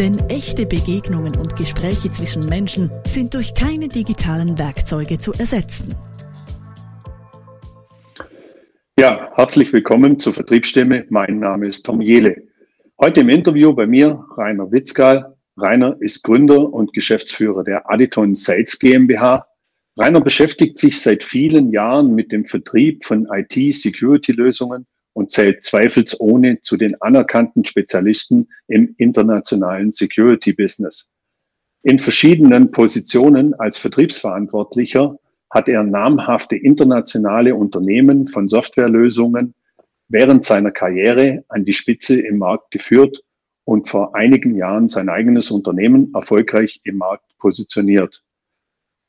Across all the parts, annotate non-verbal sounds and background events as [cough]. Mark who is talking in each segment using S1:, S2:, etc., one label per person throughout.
S1: Denn echte Begegnungen und Gespräche zwischen Menschen sind durch keine digitalen Werkzeuge zu ersetzen.
S2: Ja, herzlich willkommen zur Vertriebsstimme. Mein Name ist Tom Jele. Heute im Interview bei mir Rainer Witzgal. Rainer ist Gründer und Geschäftsführer der Aditon Sales GmbH. Rainer beschäftigt sich seit vielen Jahren mit dem Vertrieb von IT-Security-Lösungen und zählt zweifelsohne zu den anerkannten Spezialisten im internationalen Security-Business. In verschiedenen Positionen als Vertriebsverantwortlicher hat er namhafte internationale Unternehmen von Softwarelösungen während seiner Karriere an die Spitze im Markt geführt und vor einigen Jahren sein eigenes Unternehmen erfolgreich im Markt positioniert.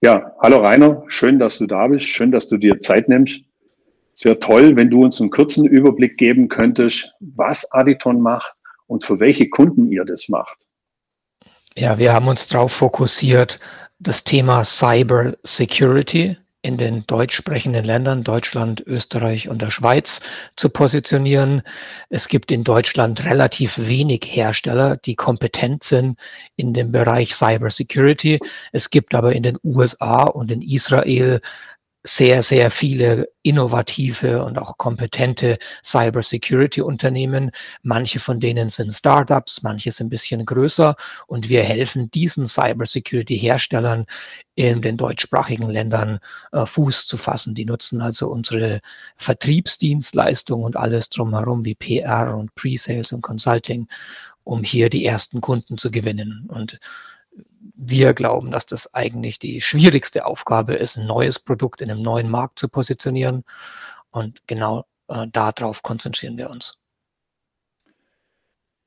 S2: Ja, hallo Rainer, schön, dass du da bist, schön, dass du dir Zeit nimmst. Es wäre toll, wenn du uns einen kurzen Überblick geben könntest, was Aditon macht und für welche Kunden ihr das macht.
S3: Ja, wir haben uns darauf fokussiert, das Thema Cyber Security in den deutsch sprechenden Ländern, Deutschland, Österreich und der Schweiz, zu positionieren. Es gibt in Deutschland relativ wenig Hersteller, die kompetent sind in dem Bereich Cyber Security. Es gibt aber in den USA und in Israel sehr, sehr viele innovative und auch kompetente Cybersecurity-Unternehmen. Manche von denen sind Startups, manche sind ein bisschen größer und wir helfen diesen Cybersecurity-Herstellern in den deutschsprachigen Ländern äh, Fuß zu fassen. Die nutzen also unsere Vertriebsdienstleistung und alles drumherum wie PR und Pre-Sales und Consulting, um hier die ersten Kunden zu gewinnen. Und wir glauben, dass das eigentlich die schwierigste Aufgabe ist, ein neues Produkt in einem neuen Markt zu positionieren. Und genau äh, darauf konzentrieren wir uns.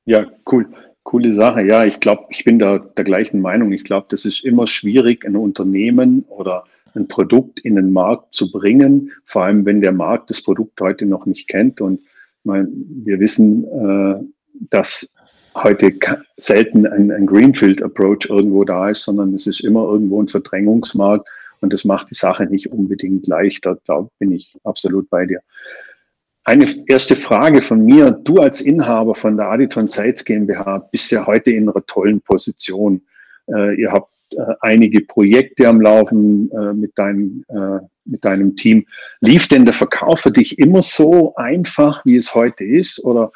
S2: Ja, cool. Coole Sache. Ja, ich glaube, ich bin da der gleichen Meinung. Ich glaube, das ist immer schwierig, ein Unternehmen oder ein Produkt in den Markt zu bringen, vor allem wenn der Markt das Produkt heute noch nicht kennt. Und mein, wir wissen, äh, dass heute selten ein, ein Greenfield-Approach irgendwo da ist, sondern es ist immer irgendwo ein Verdrängungsmarkt und das macht die Sache nicht unbedingt leichter. Da bin ich absolut bei dir. Eine erste Frage von mir. Du als Inhaber von der Aditon Sites GmbH bist ja heute in einer tollen Position. Äh, ihr habt äh, einige Projekte am Laufen äh, mit, deinem, äh, mit deinem Team. Lief denn der Verkauf für dich immer so einfach, wie es heute ist? Oder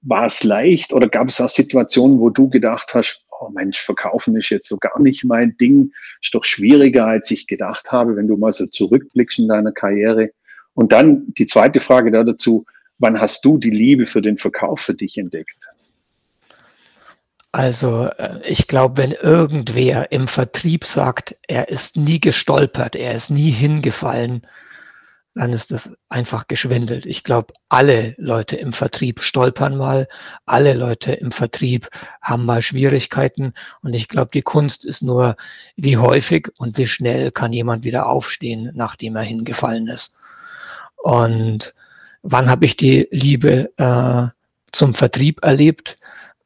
S2: war es leicht oder gab es auch Situationen, wo du gedacht hast, oh Mensch, verkaufen ist jetzt so gar nicht mein Ding, ist doch schwieriger, als ich gedacht habe, wenn du mal so zurückblickst in deiner Karriere. Und dann die zweite Frage da dazu, wann hast du die Liebe für den Verkauf für dich entdeckt?
S3: Also äh, ich glaube, wenn irgendwer im Vertrieb sagt, er ist nie gestolpert, er ist nie hingefallen, dann ist das einfach geschwindelt. Ich glaube, alle Leute im Vertrieb stolpern mal, alle Leute im Vertrieb haben mal Schwierigkeiten und ich glaube, die Kunst ist nur, wie häufig und wie schnell kann jemand wieder aufstehen, nachdem er hingefallen ist. Und wann habe ich die Liebe äh, zum Vertrieb erlebt?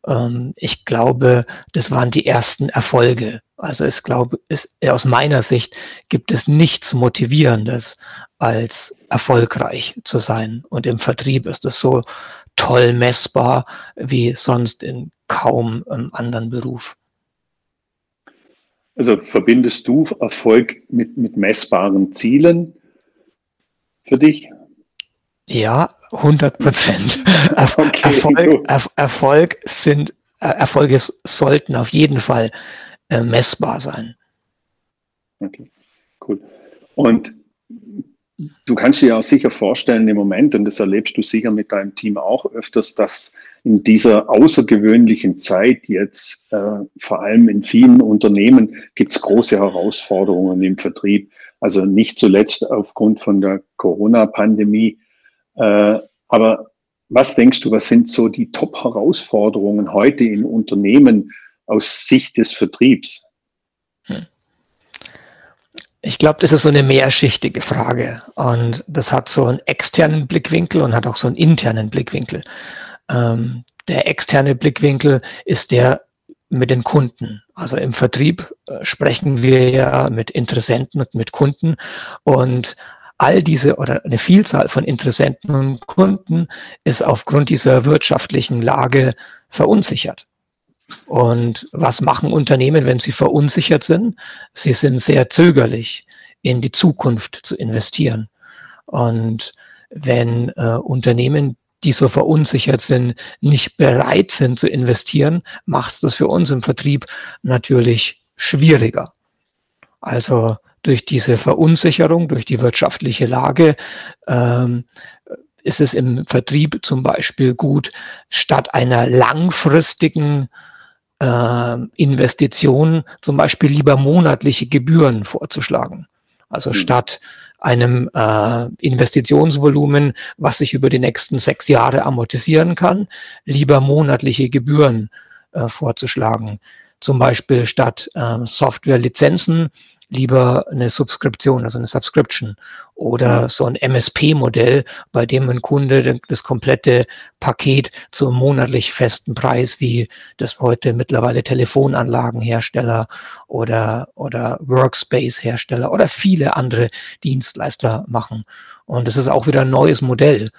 S3: Ähm, ich glaube, das waren die ersten Erfolge. Also ich glaube, es, aus meiner Sicht gibt es nichts Motivierendes, als erfolgreich zu sein. Und im Vertrieb ist es so toll messbar wie sonst in kaum einem anderen Beruf.
S2: Also verbindest du Erfolg mit, mit messbaren Zielen für dich?
S3: Ja, 100 Prozent. [laughs] okay, Erfolg, er, Erfolg sind, äh, Erfolge sollten auf jeden Fall äh, messbar sein.
S2: Okay, cool. Und du kannst dir ja auch sicher vorstellen im Moment, und das erlebst du sicher mit deinem Team auch öfters, dass in dieser außergewöhnlichen Zeit jetzt, äh, vor allem in vielen Unternehmen, gibt es große Herausforderungen im Vertrieb. Also nicht zuletzt aufgrund von der Corona-Pandemie. Äh, aber was denkst du, was sind so die Top-Herausforderungen heute in Unternehmen, aus Sicht des Vertriebs? Hm.
S3: Ich glaube, das ist so eine mehrschichtige Frage und das hat so einen externen Blickwinkel und hat auch so einen internen Blickwinkel. Ähm, der externe Blickwinkel ist der mit den Kunden. Also im Vertrieb äh, sprechen wir ja mit Interessenten und mit Kunden und all diese oder eine Vielzahl von Interessenten und Kunden ist aufgrund dieser wirtschaftlichen Lage verunsichert. Und was machen Unternehmen, wenn sie verunsichert sind? Sie sind sehr zögerlich, in die Zukunft zu investieren. Und wenn äh, Unternehmen, die so verunsichert sind, nicht bereit sind zu investieren, macht es das für uns im Vertrieb natürlich schwieriger. Also durch diese Verunsicherung, durch die wirtschaftliche Lage, ähm, ist es im Vertrieb zum Beispiel gut, statt einer langfristigen äh, Investition zum Beispiel lieber monatliche Gebühren vorzuschlagen. Also mhm. statt einem äh, Investitionsvolumen, was sich über die nächsten sechs Jahre amortisieren kann, lieber monatliche Gebühren äh, vorzuschlagen. Zum Beispiel statt äh, Softwarelizenzen lieber eine Subskription, also eine Subscription oder so ein MSP-Modell, bei dem ein Kunde das komplette Paket zum monatlich festen Preis, wie das heute mittlerweile Telefonanlagenhersteller oder, oder Workspace-Hersteller oder viele andere Dienstleister machen. Und das ist auch wieder ein neues Modell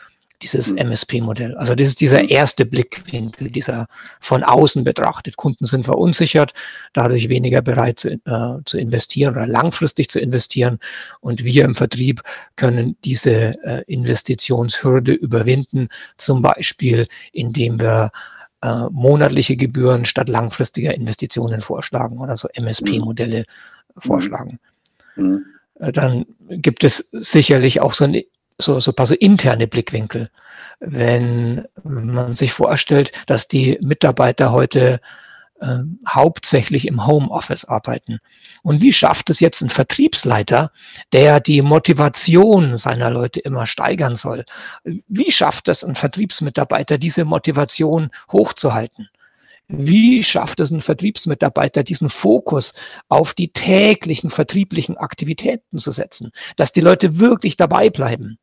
S3: dieses MSP-Modell. Mhm. Also das ist dieser mhm. erste Blickwinkel, dieser von außen betrachtet. Kunden sind verunsichert, dadurch weniger bereit zu, äh, zu investieren oder langfristig zu investieren. Und wir im Vertrieb können diese äh, Investitionshürde überwinden, zum Beispiel indem wir äh, monatliche Gebühren statt langfristiger Investitionen vorschlagen oder so MSP-Modelle mhm. vorschlagen. Mhm. Dann gibt es sicherlich auch so ein so, so paar so interne Blickwinkel. Wenn man sich vorstellt, dass die Mitarbeiter heute äh, hauptsächlich im Homeoffice arbeiten. Und wie schafft es jetzt ein Vertriebsleiter, der die Motivation seiner Leute immer steigern soll? Wie schafft es ein Vertriebsmitarbeiter, diese Motivation hochzuhalten? Wie schafft es ein Vertriebsmitarbeiter, diesen Fokus auf die täglichen vertrieblichen Aktivitäten zu setzen, dass die Leute wirklich dabei bleiben?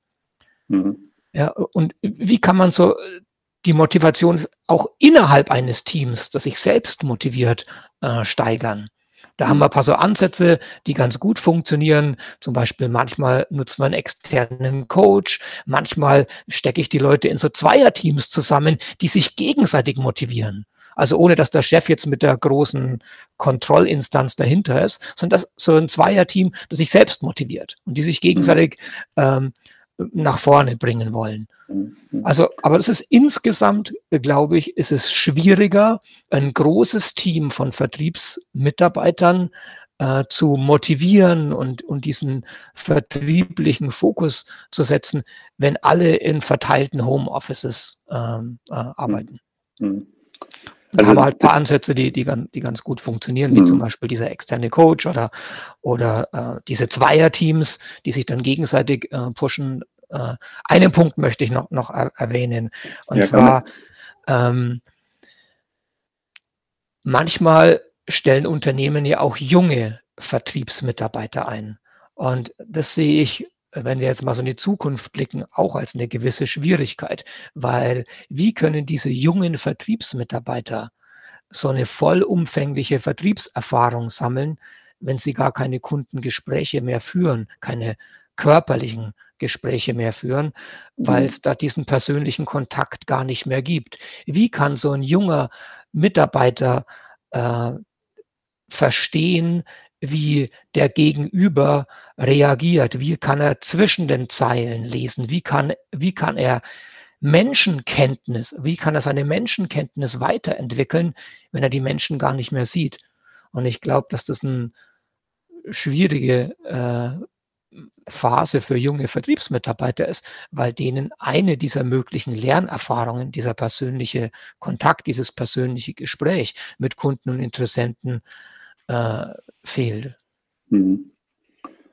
S3: Mhm. Ja, und wie kann man so äh, die Motivation auch innerhalb eines Teams, das sich selbst motiviert, äh, steigern? Da haben wir ein paar so Ansätze, die ganz gut funktionieren. Zum Beispiel manchmal nutzen wir einen externen Coach. Manchmal stecke ich die Leute in so Zweierteams zusammen, die sich gegenseitig motivieren. Also ohne, dass der Chef jetzt mit der großen Kontrollinstanz dahinter ist, sondern das so ein Zweierteam, das sich selbst motiviert und die sich gegenseitig ähm, nach vorne bringen wollen. Mhm. Also, aber das ist insgesamt, glaube ich, ist es schwieriger, ein großes Team von Vertriebsmitarbeitern äh, zu motivieren und, und diesen vertrieblichen Fokus zu setzen, wenn alle in verteilten Homeoffices ähm, äh, arbeiten. Mhm. Also, haben halt ein paar Ansätze, die, die, die ganz gut funktionieren, wie mhm. zum Beispiel dieser externe Coach oder, oder äh, diese Zweierteams, die sich dann gegenseitig äh, pushen. Äh, einen Punkt möchte ich noch, noch erwähnen. Und ja, zwar, ähm, manchmal stellen Unternehmen ja auch junge Vertriebsmitarbeiter ein. Und das sehe ich wenn wir jetzt mal so in die Zukunft blicken, auch als eine gewisse Schwierigkeit, weil wie können diese jungen Vertriebsmitarbeiter so eine vollumfängliche Vertriebserfahrung sammeln, wenn sie gar keine Kundengespräche mehr führen, keine körperlichen Gespräche mehr führen, weil mhm. es da diesen persönlichen Kontakt gar nicht mehr gibt. Wie kann so ein junger Mitarbeiter äh, verstehen, wie der Gegenüber reagiert, wie kann er zwischen den Zeilen lesen, wie kann, wie kann er Menschenkenntnis, wie kann er seine Menschenkenntnis weiterentwickeln, wenn er die Menschen gar nicht mehr sieht. Und ich glaube, dass das eine schwierige äh, Phase für junge Vertriebsmitarbeiter ist, weil denen eine dieser möglichen Lernerfahrungen, dieser persönliche Kontakt, dieses persönliche Gespräch mit Kunden und Interessenten äh, fehlt. Mhm.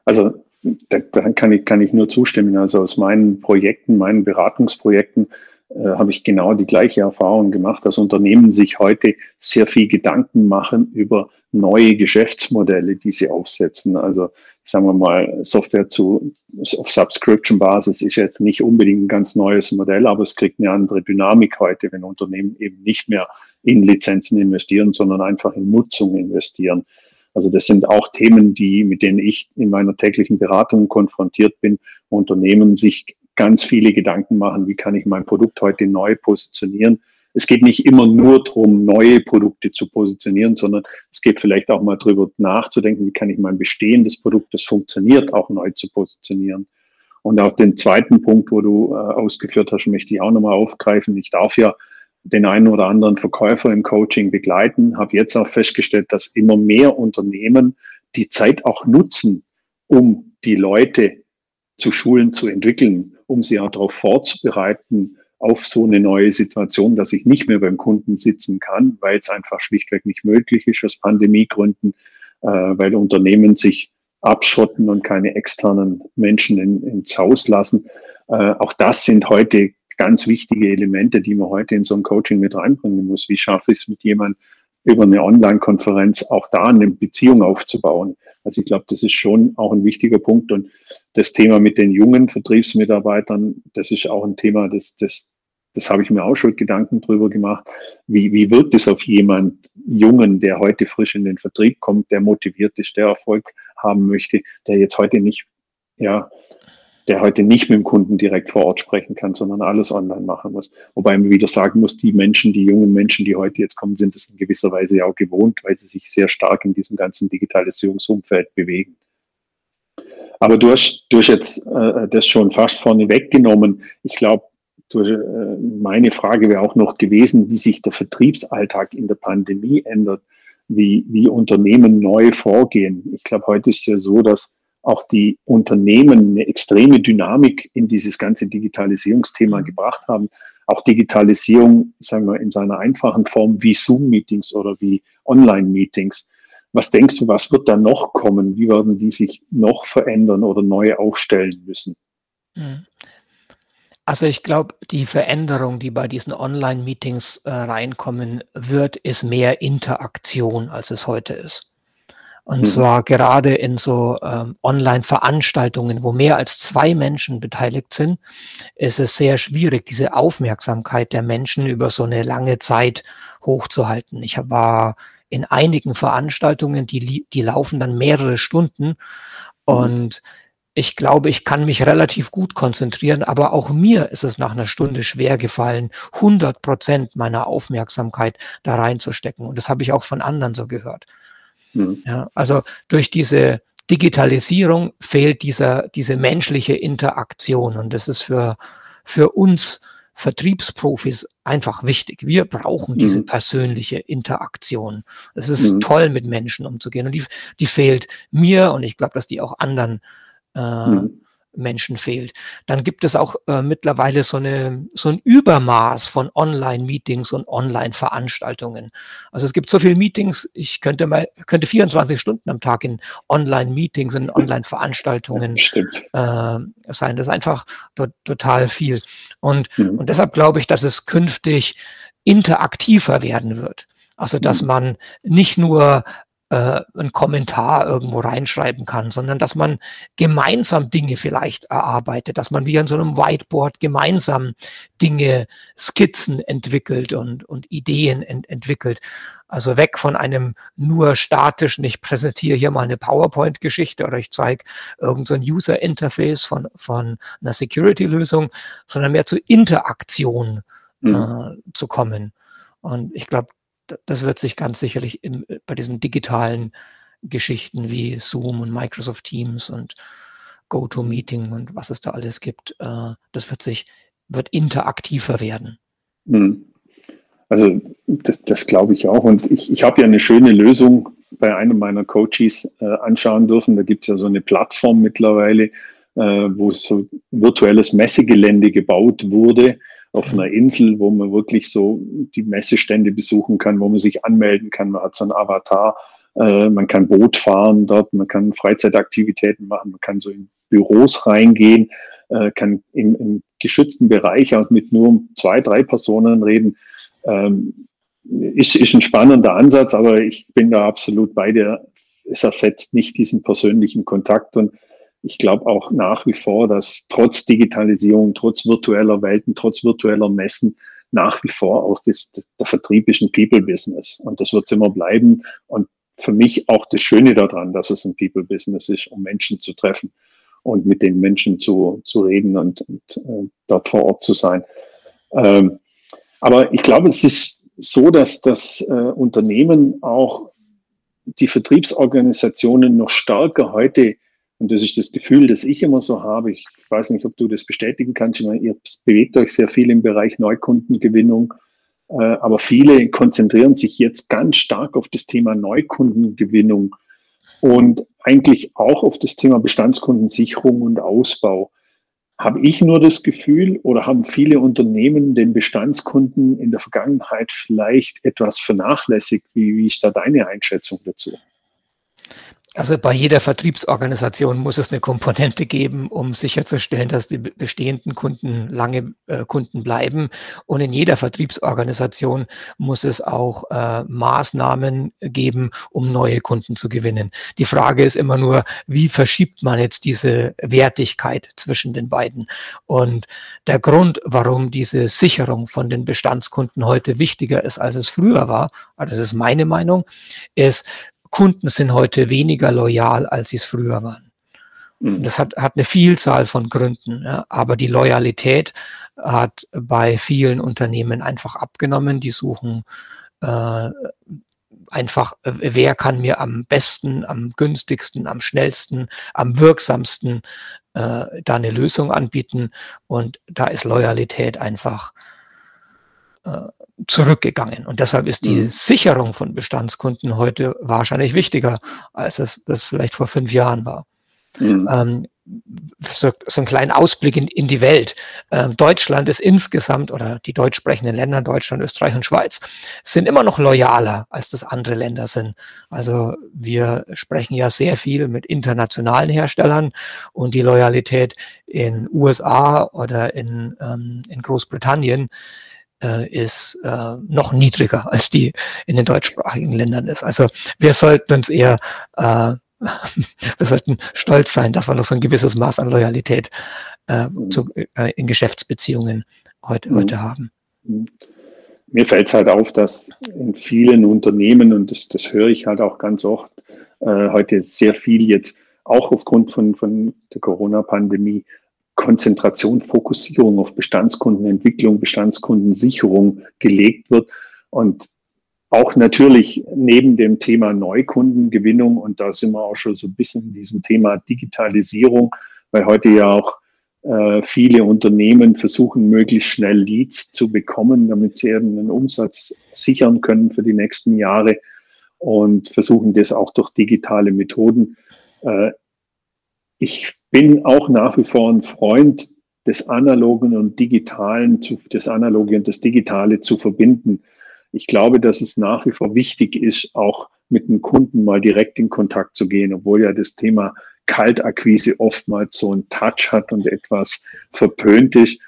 S2: Also da, kann, ich, kann ich nur zustimmen. Also aus meinen Projekten, meinen Beratungsprojekten äh, habe ich genau die gleiche Erfahrung gemacht, dass Unternehmen sich heute sehr viel Gedanken machen über neue Geschäftsmodelle, die sie aufsetzen. Also sagen wir mal, Software zu, auf Subscription-Basis ist jetzt nicht unbedingt ein ganz neues Modell, aber es kriegt eine andere Dynamik heute, wenn Unternehmen eben nicht mehr in Lizenzen investieren, sondern einfach in Nutzung investieren. Also das sind auch Themen, die, mit denen ich in meiner täglichen Beratung konfrontiert bin. Unternehmen sich ganz viele Gedanken machen, wie kann ich mein Produkt heute neu positionieren. Es geht nicht immer nur darum, neue Produkte zu positionieren, sondern es geht vielleicht auch mal darüber nachzudenken, wie kann ich mein bestehendes Produkt, das funktioniert, auch neu zu positionieren. Und auch den zweiten Punkt, wo du äh, ausgeführt hast, möchte ich auch nochmal aufgreifen. Ich darf ja den einen oder anderen Verkäufer im Coaching begleiten, habe jetzt auch festgestellt, dass immer mehr Unternehmen die Zeit auch nutzen, um die Leute zu schulen, zu entwickeln, um sie auch darauf vorzubereiten, auf so eine neue Situation, dass ich nicht mehr beim Kunden sitzen kann, weil es einfach schlichtweg nicht möglich ist aus Pandemiegründen, äh, weil Unternehmen sich abschotten und keine externen Menschen in, ins Haus lassen. Äh, auch das sind heute ganz wichtige Elemente, die man heute in so ein Coaching mit reinbringen muss. Wie schaffe ich es mit jemandem über eine Online-Konferenz auch da eine Beziehung aufzubauen? Also ich glaube, das ist schon auch ein wichtiger Punkt. Und das Thema mit den jungen Vertriebsmitarbeitern, das ist auch ein Thema, das, das, das habe ich mir auch schon Gedanken drüber gemacht. Wie, wie wirkt es auf jemand Jungen, der heute frisch in den Vertrieb kommt, der motiviert ist, der Erfolg haben möchte, der jetzt heute nicht, ja, der heute nicht mit dem Kunden direkt vor Ort sprechen kann, sondern alles online machen muss. Wobei man wieder sagen muss, die Menschen, die jungen Menschen, die heute jetzt kommen, sind es in gewisser Weise ja auch gewohnt, weil sie sich sehr stark in diesem ganzen Digitalisierungsumfeld bewegen. Aber du hast, du hast jetzt äh, das schon fast vorne weggenommen. Ich glaube, äh, meine Frage wäre auch noch gewesen, wie sich der Vertriebsalltag in der Pandemie ändert, wie, wie Unternehmen neu vorgehen. Ich glaube, heute ist es ja so, dass auch die Unternehmen eine extreme Dynamik in dieses ganze Digitalisierungsthema mhm. gebracht haben. Auch Digitalisierung, sagen wir, in seiner einfachen Form wie Zoom-Meetings oder wie Online-Meetings. Was denkst du, was wird da noch kommen? Wie werden die sich noch verändern oder neu aufstellen müssen?
S3: Mhm. Also ich glaube, die Veränderung, die bei diesen Online-Meetings äh, reinkommen wird, ist mehr Interaktion, als es heute ist. Und mhm. zwar gerade in so ähm, Online-Veranstaltungen, wo mehr als zwei Menschen beteiligt sind, ist es sehr schwierig, diese Aufmerksamkeit der Menschen über so eine lange Zeit hochzuhalten. Ich war in einigen Veranstaltungen, die, die laufen dann mehrere Stunden mhm. und ich glaube, ich kann mich relativ gut konzentrieren, aber auch mir ist es nach einer Stunde schwer gefallen, 100 Prozent meiner Aufmerksamkeit da reinzustecken. Und das habe ich auch von anderen so gehört. Mhm. Ja, also durch diese Digitalisierung fehlt dieser, diese menschliche Interaktion und das ist für, für uns Vertriebsprofis einfach wichtig. Wir brauchen diese mhm. persönliche Interaktion. Es ist mhm. toll, mit Menschen umzugehen und die, die fehlt mir und ich glaube, dass die auch anderen äh, mhm. Menschen fehlt. Dann gibt es auch äh, mittlerweile so, eine, so ein Übermaß von Online-Meetings und Online-Veranstaltungen. Also es gibt so viele Meetings, ich könnte mal, könnte 24 Stunden am Tag in Online-Meetings und Online-Veranstaltungen äh, sein. Das ist einfach to total viel. Und, mhm. und deshalb glaube ich, dass es künftig interaktiver werden wird. Also, dass mhm. man nicht nur äh, einen Kommentar irgendwo reinschreiben kann, sondern dass man gemeinsam Dinge vielleicht erarbeitet, dass man wie an so einem Whiteboard gemeinsam Dinge, Skizzen entwickelt und, und Ideen ent entwickelt. Also weg von einem nur statischen, ich präsentiere hier mal eine PowerPoint-Geschichte oder ich zeige irgendein so User-Interface von, von einer Security-Lösung, sondern mehr zu Interaktion mhm. äh, zu kommen. Und ich glaube, das wird sich ganz sicherlich in, äh, bei diesen digitalen Geschichten wie Zoom und Microsoft Teams und GoToMeeting und was es da alles gibt, äh, das wird sich, wird interaktiver werden.
S2: Hm. Also das, das glaube ich auch. Und ich, ich habe ja eine schöne Lösung bei einem meiner Coaches äh, anschauen dürfen. Da gibt es ja so eine Plattform mittlerweile, äh, wo so virtuelles Messegelände gebaut wurde auf einer Insel, wo man wirklich so die Messestände besuchen kann, wo man sich anmelden kann. Man hat so einen Avatar, äh, man kann Boot fahren dort, man kann Freizeitaktivitäten machen, man kann so in Büros reingehen. äh, kann im, im geschützten Bereich auch mit nur zwei, drei Personen reden. Ähm, ist, ist ein spannender Ansatz, aber ich bin da absolut bei dir. Es ersetzt nicht diesen persönlichen Kontakt und ich glaube auch nach wie vor, dass trotz Digitalisierung, trotz virtueller Welten, trotz virtueller Messen nach wie vor auch das, das, der Vertrieb ist ein People-Business und das wird es immer bleiben. Und für mich auch das Schöne daran, dass es ein People-Business ist, um Menschen zu treffen und mit den Menschen zu, zu reden und, und äh, dort vor Ort zu sein. Ähm, aber ich glaube, es ist so, dass das äh, Unternehmen auch die Vertriebsorganisationen noch stärker heute und das ist das Gefühl, das ich immer so habe. Ich weiß nicht, ob du das bestätigen kannst. Ich meine, ihr bewegt euch sehr viel im Bereich Neukundengewinnung. Äh, aber viele konzentrieren sich jetzt ganz stark auf das Thema Neukundengewinnung und eigentlich auch auf das Thema Bestandskundensicherung und Ausbau. Habe ich nur das Gefühl oder haben viele Unternehmen den Bestandskunden in der Vergangenheit vielleicht etwas vernachlässigt? Wie, wie ist da deine Einschätzung dazu?
S3: Also bei jeder Vertriebsorganisation muss es eine Komponente geben, um sicherzustellen, dass die bestehenden Kunden lange äh, Kunden bleiben. Und in jeder Vertriebsorganisation muss es auch äh, Maßnahmen geben, um neue Kunden zu gewinnen. Die Frage ist immer nur, wie verschiebt man jetzt diese Wertigkeit zwischen den beiden? Und der Grund, warum diese Sicherung von den Bestandskunden heute wichtiger ist, als es früher war, das ist meine Meinung, ist, Kunden sind heute weniger loyal, als sie es früher waren. Mhm. Das hat, hat eine Vielzahl von Gründen, ja, aber die Loyalität hat bei vielen Unternehmen einfach abgenommen. Die suchen äh, einfach, äh, wer kann mir am besten, am günstigsten, am schnellsten, am wirksamsten äh, da eine Lösung anbieten. Und da ist Loyalität einfach äh, zurückgegangen. Und deshalb ist die mhm. Sicherung von Bestandskunden heute wahrscheinlich wichtiger, als es das vielleicht vor fünf Jahren war. Mhm. Ähm, so, so einen kleinen Ausblick in, in die Welt. Ähm, Deutschland ist insgesamt oder die deutsch sprechenden Länder, Deutschland, Österreich und Schweiz, sind immer noch loyaler, als das andere Länder sind. Also wir sprechen ja sehr viel mit internationalen Herstellern und die Loyalität in USA oder in, ähm, in Großbritannien äh, ist äh, noch niedriger als die in den deutschsprachigen Ländern ist. Also wir sollten uns eher, äh, [laughs] wir sollten stolz sein, dass wir noch so ein gewisses Maß an Loyalität äh, zu, äh, in Geschäftsbeziehungen heute, mhm. heute haben.
S2: Mhm. Mir fällt es halt auf, dass in vielen Unternehmen, und das, das höre ich halt auch ganz oft, äh, heute sehr viel jetzt auch aufgrund von, von der Corona-Pandemie Konzentration, Fokussierung auf Bestandskundenentwicklung, Bestandskundensicherung gelegt wird. Und auch natürlich neben dem Thema Neukundengewinnung, und da sind wir auch schon so ein bisschen in diesem Thema Digitalisierung, weil heute ja auch äh, viele Unternehmen versuchen, möglichst schnell Leads zu bekommen, damit sie eben einen Umsatz sichern können für die nächsten Jahre und versuchen das auch durch digitale Methoden. Äh, ich bin auch nach wie vor ein Freund des Analogen und Digitalen, zu, das Analoge und das Digitale zu verbinden. Ich glaube, dass es nach wie vor wichtig ist, auch mit dem Kunden mal direkt in Kontakt zu gehen, obwohl ja das Thema Kaltakquise oftmals so einen Touch hat und etwas verpönt ist.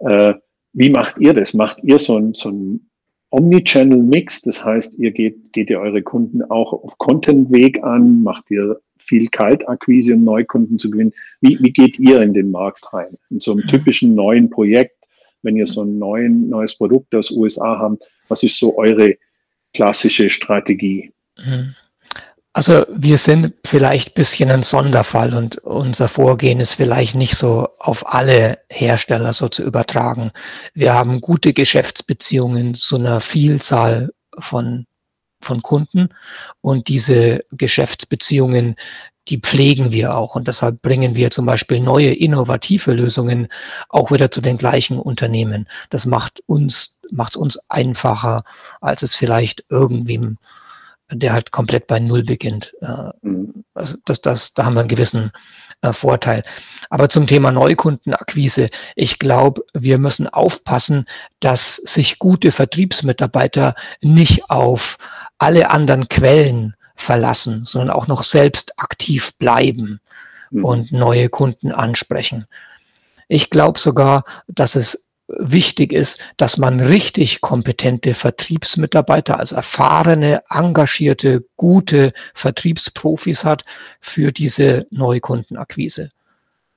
S2: Äh, wie macht ihr das? Macht ihr so ein, so ein Omnichannel-Mix? Das heißt, ihr geht, geht ihr eure Kunden auch auf Content-Weg an? Macht ihr viel Kaltakquise, um Neukunden zu gewinnen. Wie, wie geht ihr in den Markt rein? In so einem typischen neuen Projekt, wenn ihr so ein neuen, neues Produkt aus USA habt, was ist so eure klassische Strategie?
S3: Mhm. Also wir sind vielleicht ein bisschen ein Sonderfall und unser Vorgehen ist vielleicht nicht so auf alle Hersteller so zu übertragen. Wir haben gute Geschäftsbeziehungen zu einer Vielzahl von von Kunden und diese Geschäftsbeziehungen, die pflegen wir auch und deshalb bringen wir zum Beispiel neue innovative Lösungen auch wieder zu den gleichen Unternehmen. Das macht uns, macht es uns einfacher, als es vielleicht irgendwem, der halt komplett bei Null beginnt. Äh, mhm. Also das, das, da haben wir einen gewissen äh, Vorteil. Aber zum Thema Neukundenakquise, ich glaube, wir müssen aufpassen, dass sich gute Vertriebsmitarbeiter nicht auf alle anderen Quellen verlassen, sondern auch noch selbst aktiv bleiben mhm. und neue Kunden ansprechen. Ich glaube sogar, dass es wichtig ist, dass man richtig kompetente Vertriebsmitarbeiter, also erfahrene, engagierte, gute Vertriebsprofis hat für diese Neukundenakquise.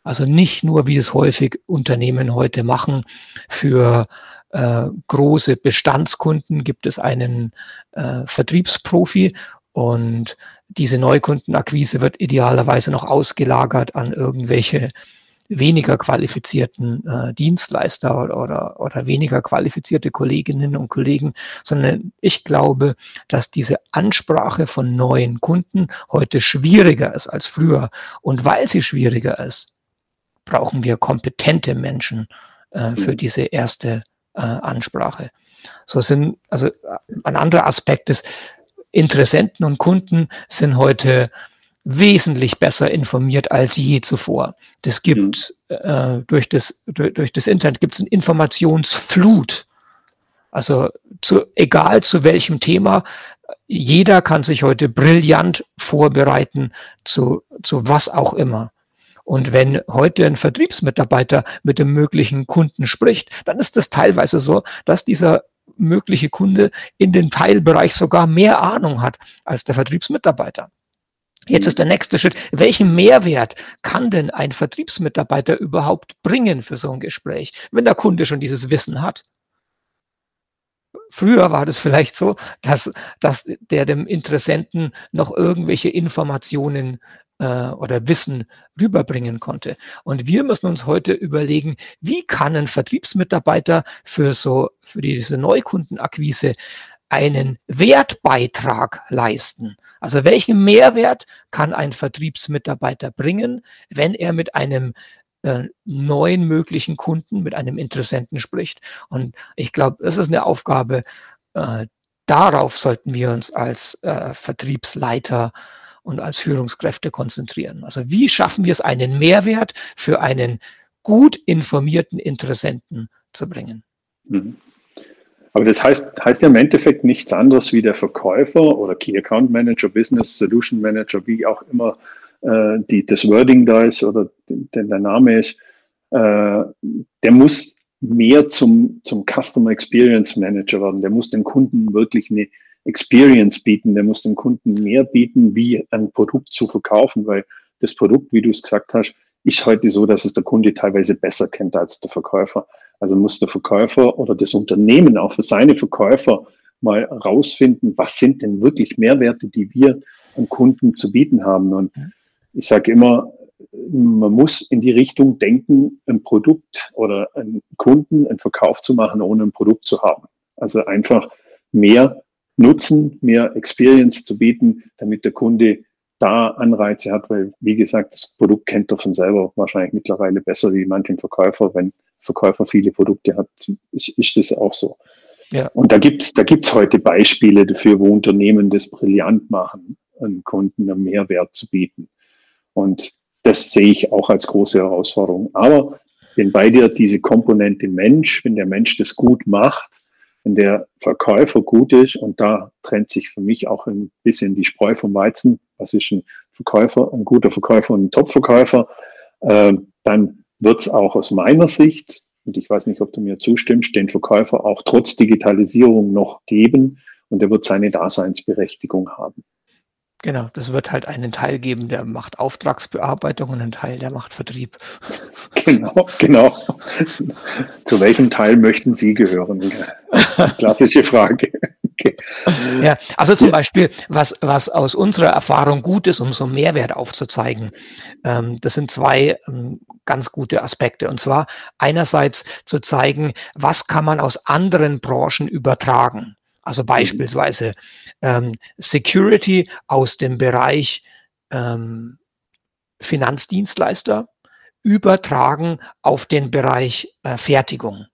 S3: Also nicht nur, wie es häufig Unternehmen heute machen, für äh, große Bestandskunden gibt es einen äh, Vertriebsprofi und diese Neukundenakquise wird idealerweise noch ausgelagert an irgendwelche weniger qualifizierten äh, Dienstleister oder, oder, oder weniger qualifizierte Kolleginnen und Kollegen, sondern ich glaube, dass diese Ansprache von neuen Kunden heute schwieriger ist als früher. Und weil sie schwieriger ist, brauchen wir kompetente Menschen äh, für mhm. diese erste äh, Ansprache. So sind, also ein anderer Aspekt ist, Interessenten und Kunden sind heute wesentlich besser informiert als je zuvor. Das gibt mhm. äh, durch, das, durch, durch das Internet gibt es eine Informationsflut. Also zu, egal zu welchem Thema, jeder kann sich heute brillant vorbereiten zu, zu was auch immer. Und wenn heute ein Vertriebsmitarbeiter mit dem möglichen Kunden spricht, dann ist es teilweise so, dass dieser mögliche Kunde in dem Teilbereich sogar mehr Ahnung hat als der Vertriebsmitarbeiter. Jetzt ist der nächste Schritt. Welchen Mehrwert kann denn ein Vertriebsmitarbeiter überhaupt bringen für so ein Gespräch, wenn der Kunde schon dieses Wissen hat? Früher war das vielleicht so, dass, dass der dem Interessenten noch irgendwelche Informationen äh, oder Wissen rüberbringen konnte. Und wir müssen uns heute überlegen, wie kann ein Vertriebsmitarbeiter für so, für diese Neukundenakquise einen Wertbeitrag leisten. Also welchen Mehrwert kann ein Vertriebsmitarbeiter bringen, wenn er mit einem äh, neuen möglichen Kunden, mit einem Interessenten spricht? Und ich glaube, das ist eine Aufgabe, äh, darauf sollten wir uns als äh, Vertriebsleiter und als Führungskräfte konzentrieren. Also wie schaffen wir es, einen Mehrwert für einen gut informierten Interessenten zu bringen?
S2: Mhm. Aber das heißt, heißt ja im Endeffekt nichts anderes wie der Verkäufer oder Key Account Manager, Business Solution Manager, wie auch immer äh, die, das Wording da ist oder der, der Name ist, äh, der muss mehr zum, zum Customer Experience Manager werden. Der muss dem Kunden wirklich eine Experience bieten. Der muss dem Kunden mehr bieten, wie ein Produkt zu verkaufen, weil das Produkt, wie du es gesagt hast, ist heute so, dass es der Kunde teilweise besser kennt als der Verkäufer. Also muss der Verkäufer oder das Unternehmen auch für seine Verkäufer mal rausfinden, was sind denn wirklich Mehrwerte, die wir am Kunden zu bieten haben. Und ich sage immer, man muss in die Richtung denken, ein Produkt oder einen Kunden einen Verkauf zu machen, ohne ein Produkt zu haben. Also einfach mehr Nutzen, mehr Experience zu bieten, damit der Kunde da Anreize hat, weil, wie gesagt, das Produkt kennt er von selber wahrscheinlich mittlerweile besser wie manchen Verkäufer. Wenn Verkäufer viele Produkte hat, ist, ist das auch so. Ja. Und da gibt's da gibt's heute Beispiele dafür, wo Unternehmen das brillant machen, einen Kunden einen Mehrwert zu bieten. Und das sehe ich auch als große Herausforderung. Aber wenn bei dir diese Komponente Mensch, wenn der Mensch das gut macht, wenn der Verkäufer gut ist, und da trennt sich für mich auch ein bisschen die Spreu vom Weizen, was ist ein Verkäufer, ein guter Verkäufer und ein Top-Verkäufer, äh, dann wird es auch aus meiner Sicht, und ich weiß nicht, ob du mir zustimmst, den Verkäufer auch trotz Digitalisierung noch geben und er wird seine Daseinsberechtigung haben.
S3: Genau, das wird halt einen Teil geben, der macht Auftragsbearbeitung und einen Teil, der macht Vertrieb. [laughs]
S2: Genau, genau. Zu welchem Teil möchten Sie gehören? [laughs] Klassische Frage.
S3: Okay. Ja, also zum Beispiel, was, was aus unserer Erfahrung gut ist, um so Mehrwert aufzuzeigen, ähm, das sind zwei ähm, ganz gute Aspekte. Und zwar einerseits zu zeigen, was kann man aus anderen Branchen übertragen. Also mhm. beispielsweise ähm, Security aus dem Bereich ähm, Finanzdienstleister übertragen auf den Bereich äh, Fertigung.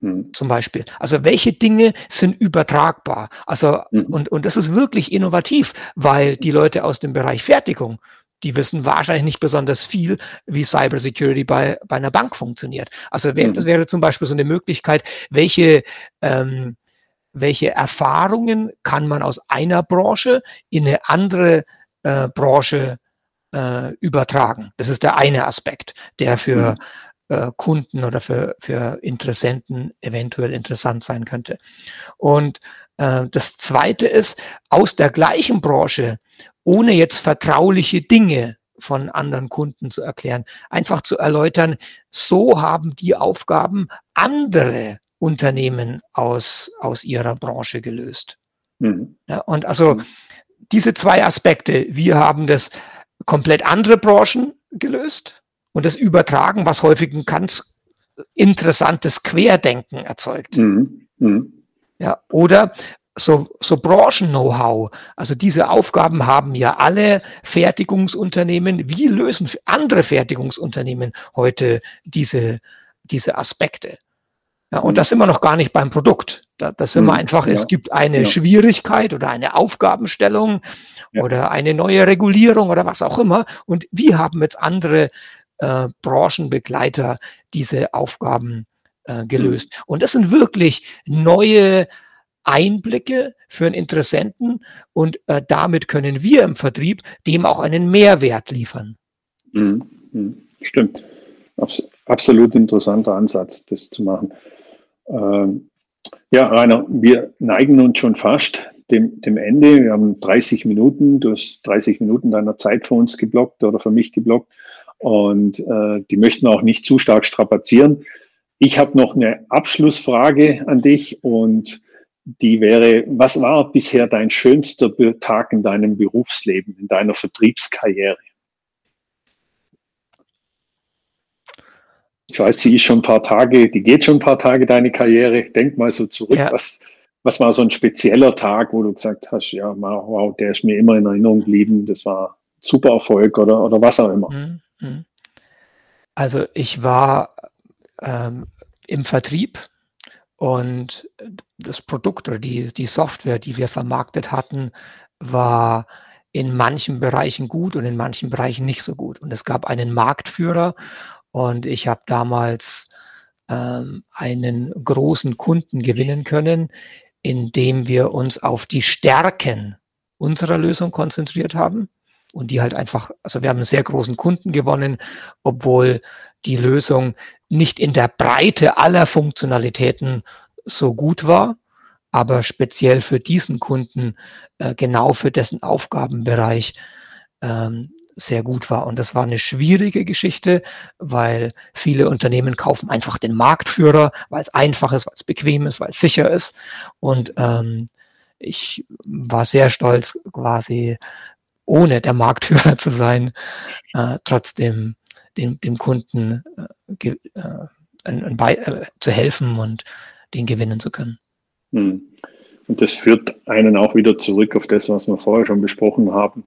S3: Mhm. Zum Beispiel. Also welche Dinge sind übertragbar? Also, mhm. und, und das ist wirklich innovativ, weil die Leute aus dem Bereich Fertigung, die wissen wahrscheinlich nicht besonders viel, wie Cybersecurity bei, bei einer Bank funktioniert. Also das wäre zum Beispiel so eine Möglichkeit, welche ähm, welche Erfahrungen kann man aus einer Branche in eine andere äh, Branche äh, übertragen. Das ist der eine Aspekt, der für, äh, Kunden oder für, für Interessenten eventuell interessant sein könnte. Und äh, das Zweite ist, aus der gleichen Branche, ohne jetzt vertrauliche Dinge von anderen Kunden zu erklären, einfach zu erläutern, so haben die Aufgaben andere Unternehmen aus, aus ihrer Branche gelöst. Mhm. Ja, und also mhm. diese zwei Aspekte, wir haben das komplett andere Branchen gelöst und das Übertragen, was häufig ein ganz interessantes Querdenken erzeugt. Mhm. Mhm. Ja, oder so, so Branchen-Know-how. Also diese Aufgaben haben ja alle Fertigungsunternehmen. Wie lösen andere Fertigungsunternehmen heute diese, diese Aspekte? Ja, und mhm. das sind wir noch gar nicht beim Produkt. Da, das sind wir mhm. einfach, ja. es gibt eine ja. Schwierigkeit oder eine Aufgabenstellung ja. oder eine neue Regulierung oder was auch immer. Und wie haben jetzt andere äh, Branchenbegleiter diese Aufgaben äh, gelöst? Mhm. Und das sind wirklich neue Einblicke für einen Interessenten und äh, damit können wir im Vertrieb dem auch einen Mehrwert liefern.
S2: Mhm. mhm. Stimmt. Abs absolut interessanter Ansatz, das zu machen. Ähm, ja, Rainer, wir neigen uns schon fast dem, dem Ende. Wir haben 30 Minuten, du hast 30 Minuten deiner Zeit für uns geblockt oder für mich geblockt und äh, die möchten auch nicht zu stark strapazieren. Ich habe noch eine Abschlussfrage an dich und die wäre, was war bisher dein schönster Tag in deinem Berufsleben, in deiner Vertriebskarriere? Ich weiß, sie ist schon ein paar Tage, die geht schon ein paar Tage, deine Karriere. Denk mal so zurück, ja. was, was war so ein spezieller Tag, wo du gesagt hast, ja, wow, der ist mir immer in Erinnerung geblieben, das war super Erfolg oder, oder was auch immer. Mhm, mhm.
S3: Also ich war ähm, im Vertrieb und das Produkt oder die, die Software, die wir vermarktet hatten, war in manchen Bereichen gut und in manchen Bereichen nicht so gut. Und es gab einen Marktführer und ich habe damals ähm, einen großen Kunden gewinnen können, indem wir uns auf die Stärken unserer Lösung konzentriert haben und die halt einfach, also wir haben einen sehr großen Kunden gewonnen, obwohl die Lösung nicht in der Breite aller Funktionalitäten so gut war, aber speziell für diesen Kunden, äh, genau für dessen Aufgabenbereich ähm, sehr gut war. Und das war eine schwierige Geschichte, weil viele Unternehmen kaufen einfach den Marktführer, weil es einfach ist, weil es bequem ist, weil es sicher ist. Und ähm, ich war sehr stolz, quasi ohne der Marktführer zu sein, äh, trotzdem dem, dem Kunden äh, äh, äh, zu helfen und den gewinnen zu können. Hm.
S2: Und das führt einen auch wieder zurück auf das, was wir vorher schon besprochen haben.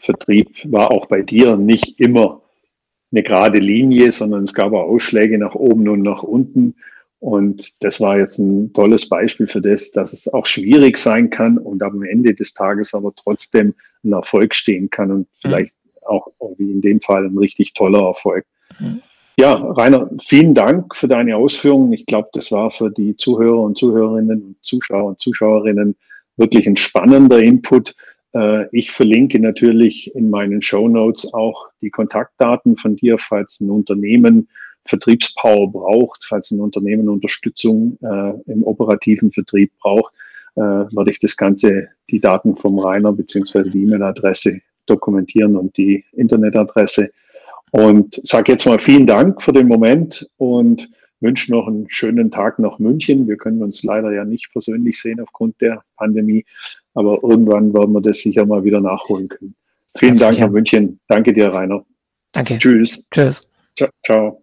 S2: Vertrieb war auch bei dir nicht immer eine gerade Linie, sondern es gab auch Ausschläge nach oben und nach unten. Und das war jetzt ein tolles Beispiel für das, dass es auch schwierig sein kann und am Ende des Tages aber trotzdem ein Erfolg stehen kann und vielleicht auch, wie in dem Fall ein richtig toller Erfolg. Mhm. Ja, Rainer, vielen Dank für deine Ausführungen. Ich glaube, das war für die Zuhörer und Zuhörerinnen und Zuschauer und Zuschauerinnen wirklich ein spannender Input. Äh, ich verlinke natürlich in meinen Show Notes auch die Kontaktdaten von dir, falls ein Unternehmen Vertriebspower braucht, falls ein Unternehmen Unterstützung äh, im operativen Vertrieb braucht, äh, werde ich das Ganze, die Daten vom Rainer beziehungsweise die E-Mail-Adresse dokumentieren und die Internetadresse. Und sage jetzt mal vielen Dank für den Moment und wünsche noch einen schönen Tag nach München. Wir können uns leider ja nicht persönlich sehen aufgrund der Pandemie, aber irgendwann werden wir das sicher mal wieder nachholen können. Vielen Dank nach München. Danke dir, Rainer.
S3: Danke.
S2: Tschüss.
S3: Tschüss.
S2: Ciao.